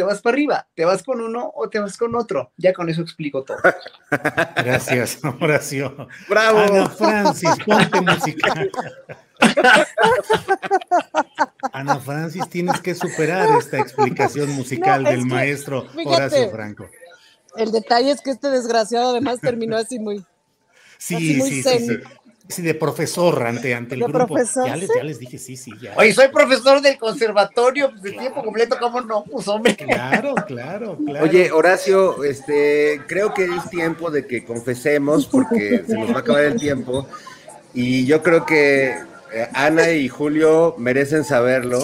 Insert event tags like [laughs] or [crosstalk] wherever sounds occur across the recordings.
Te vas para arriba, te vas con uno o te vas con otro. Ya con eso explico todo. [laughs] Gracias, Horacio. ¡Bravo! Ana Francis, ponte música. Ana Francis, tienes que superar esta explicación musical No, del que, maestro fíjate. Horacio Franco. El detalle es que este desgraciado además terminó así muy. Sí, Así muy sí, sí, zen. sí. Sí, de profesor ante, ante el ¿De grupo. profesor, ya, les, sí? ya les dije, sí, sí, ya. Oye, soy profesor del conservatorio pues, de tiempo completo, ¿cómo no? Pues hombre. Claro, claro, claro. Oye, Horacio, este, creo que es tiempo de que confesemos porque se nos va a acabar el tiempo y yo creo que eh, Ana y Julio merecen saberlo,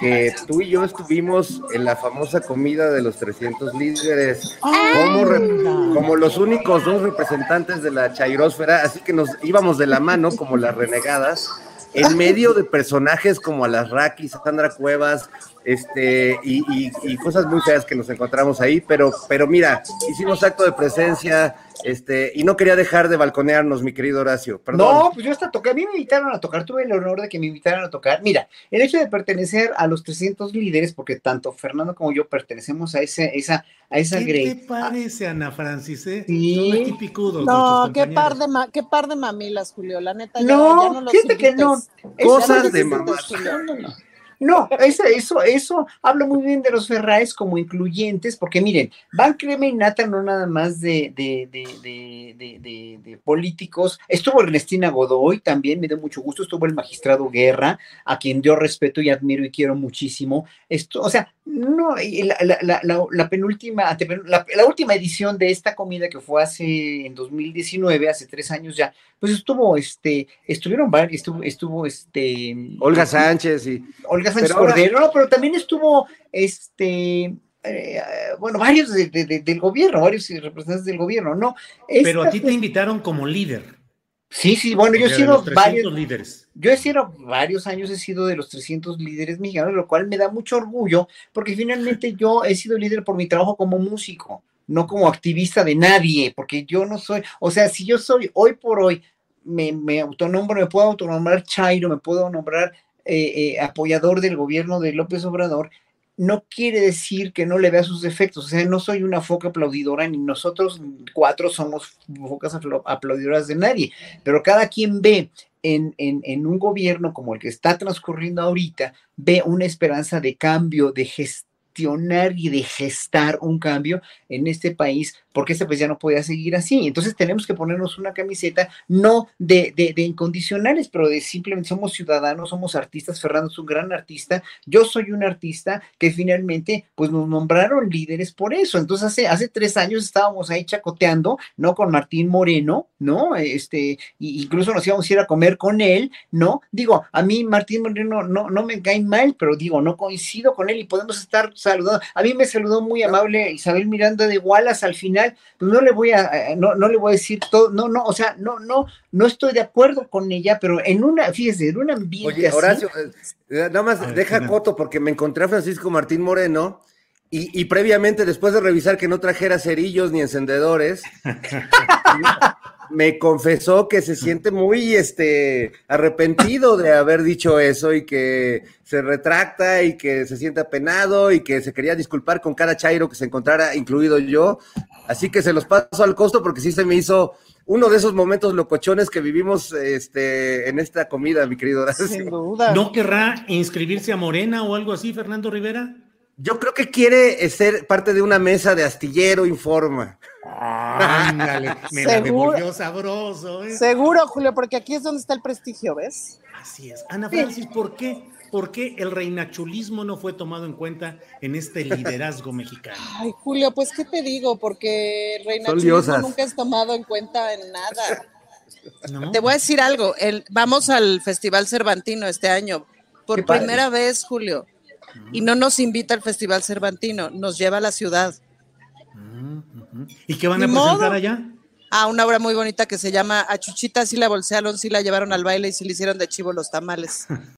que tú y yo estuvimos en la famosa comida de los 300 líderes como, re- como los únicos dos representantes de la chairosfera, así que nos íbamos de la mano como las renegadas en medio de personajes como Alasraki, Sandra Cuevas, este, y, y- y cosas muy feas que nos encontramos ahí, pero, pero mira, hicimos acto de presencia, este, y no quería dejar de balconearnos, mi querido Horacio, perdón. No, pues yo hasta toqué, a mí me invitaron a tocar, tuve el honor de que me invitaran a tocar. Mira, el hecho de pertenecer a los 300 líderes, porque tanto Fernando como yo pertenecemos a, ese, esa, a esa ¿Qué grey. te parece, Ana Francis? Eh? Sí. Son aquí picudos No, qué par, de ma- qué par de mamilas, Julio. La neta, ya, No, ya no los fíjate que no. Cosas Ya de mamás. No, eso, eso, eso habla muy bien de los Ferraes como incluyentes, porque miren, van crema y nata no nada más de, de, de- de políticos. Estuvo Ernestina Godoy también, me dio mucho gusto. Estuvo el magistrado Guerra, a quien yo respeto y admiro y quiero muchísimo. Esto, o sea, no, y la, la, la, la- la penúltima, la, la última edición de esta comida que fue hace en 2019, hace tres años ya, pues estuvo, este, estuvieron varios, estuvo, estuvo, este, Olga Sánchez y Olga Sánchez Pero ahora- Cordero, no, pero también estuvo, este, eh, bueno, varios de- de- de- del gobierno, varios representantes del gobierno, ¿no? Pero a ti te invitaron como líder. Sí, sí, bueno, yo he sido los 300 varios, líderes. yo he sido varios años, he sido de los 300 líderes mexicanos, lo cual me da mucho orgullo, porque finalmente [laughs] yo he sido líder por mi trabajo como músico, no como activista de nadie, porque yo no soy, o sea, si yo soy hoy por hoy, me, me autonombro, me puedo autonombrar Chairo, me puedo nombrar eh, eh, apoyador del gobierno de López Obrador, no quiere decir que no le vea sus defectos, o sea, no soy una foca aplaudidora, ni nosotros cuatro somos focas apla- aplaudidoras de nadie, pero cada quien ve en, en, en un gobierno como el que está transcurriendo ahorita, ve una esperanza de cambio, de y de gestar un cambio en este país, porque este país ya no podía seguir así. Entonces tenemos que ponernos una camiseta no de, de, de incondicionales, pero de simplemente somos ciudadanos, somos artistas. Fernando es un gran artista, yo soy un artista que finalmente pues nos nombraron líderes por eso. Entonces hace, hace tres años estábamos ahí chacoteando, ¿no? Con Martín Moreno, ¿no? Este, incluso nos íbamos a ir a comer con él, ¿no? Digo, a mí Martín Moreno no, no me cae mal, pero digo, no coincido con él y podemos estar saludando. A mí me saludó muy amable Isabel Miranda de Wallace al final, pues no le voy a, eh, no, no le voy a decir todo, no, no, o sea, no, no, no estoy de acuerdo con ella, pero en una, fíjese, en un ambiente Oye, Horacio, eh, eh, nada más ver, deja Fernando. coto porque me encontré a Francisco Martín Moreno y, y previamente, después de revisar que no trajera cerillos ni encendedores, [laughs] me confesó que se siente muy este, arrepentido de haber dicho eso y que se retracta y que se siente apenado y que se quería disculpar con cada chairo que se encontrara, incluido yo. Así que se los paso al costo porque sí se me hizo uno de esos momentos locochones que vivimos este, en esta comida, mi querido Horacio. Sin duda. ¿No querrá inscribirse a Morena o algo así, Fernando Rivera? Yo creo que quiere ser parte de una mesa de astillero informa. Ándale, me la devolvió sabroso. ¿eh? Seguro, Julio, porque aquí es donde está el prestigio, ¿ves? Así es. Ana Francis, ¿por qué? ¿Por qué el reinachulismo no fue tomado en cuenta en este liderazgo [laughs] mexicano? Ay, Julio, pues qué te digo, porque el reinachulismo nunca es tomado en cuenta en nada. [laughs] ¿No? Te voy a decir algo, el, vamos al Festival Cervantino este año, por primera vez, Julio, y no nos invita al Festival Cervantino, nos lleva a la ciudad. ¿Y qué van a presentar modo. allá? a una obra muy bonita que se llama A Chuchita sí la bolsearon, sí la llevaron al baile y sí le hicieron de chivo los tamales. [laughs]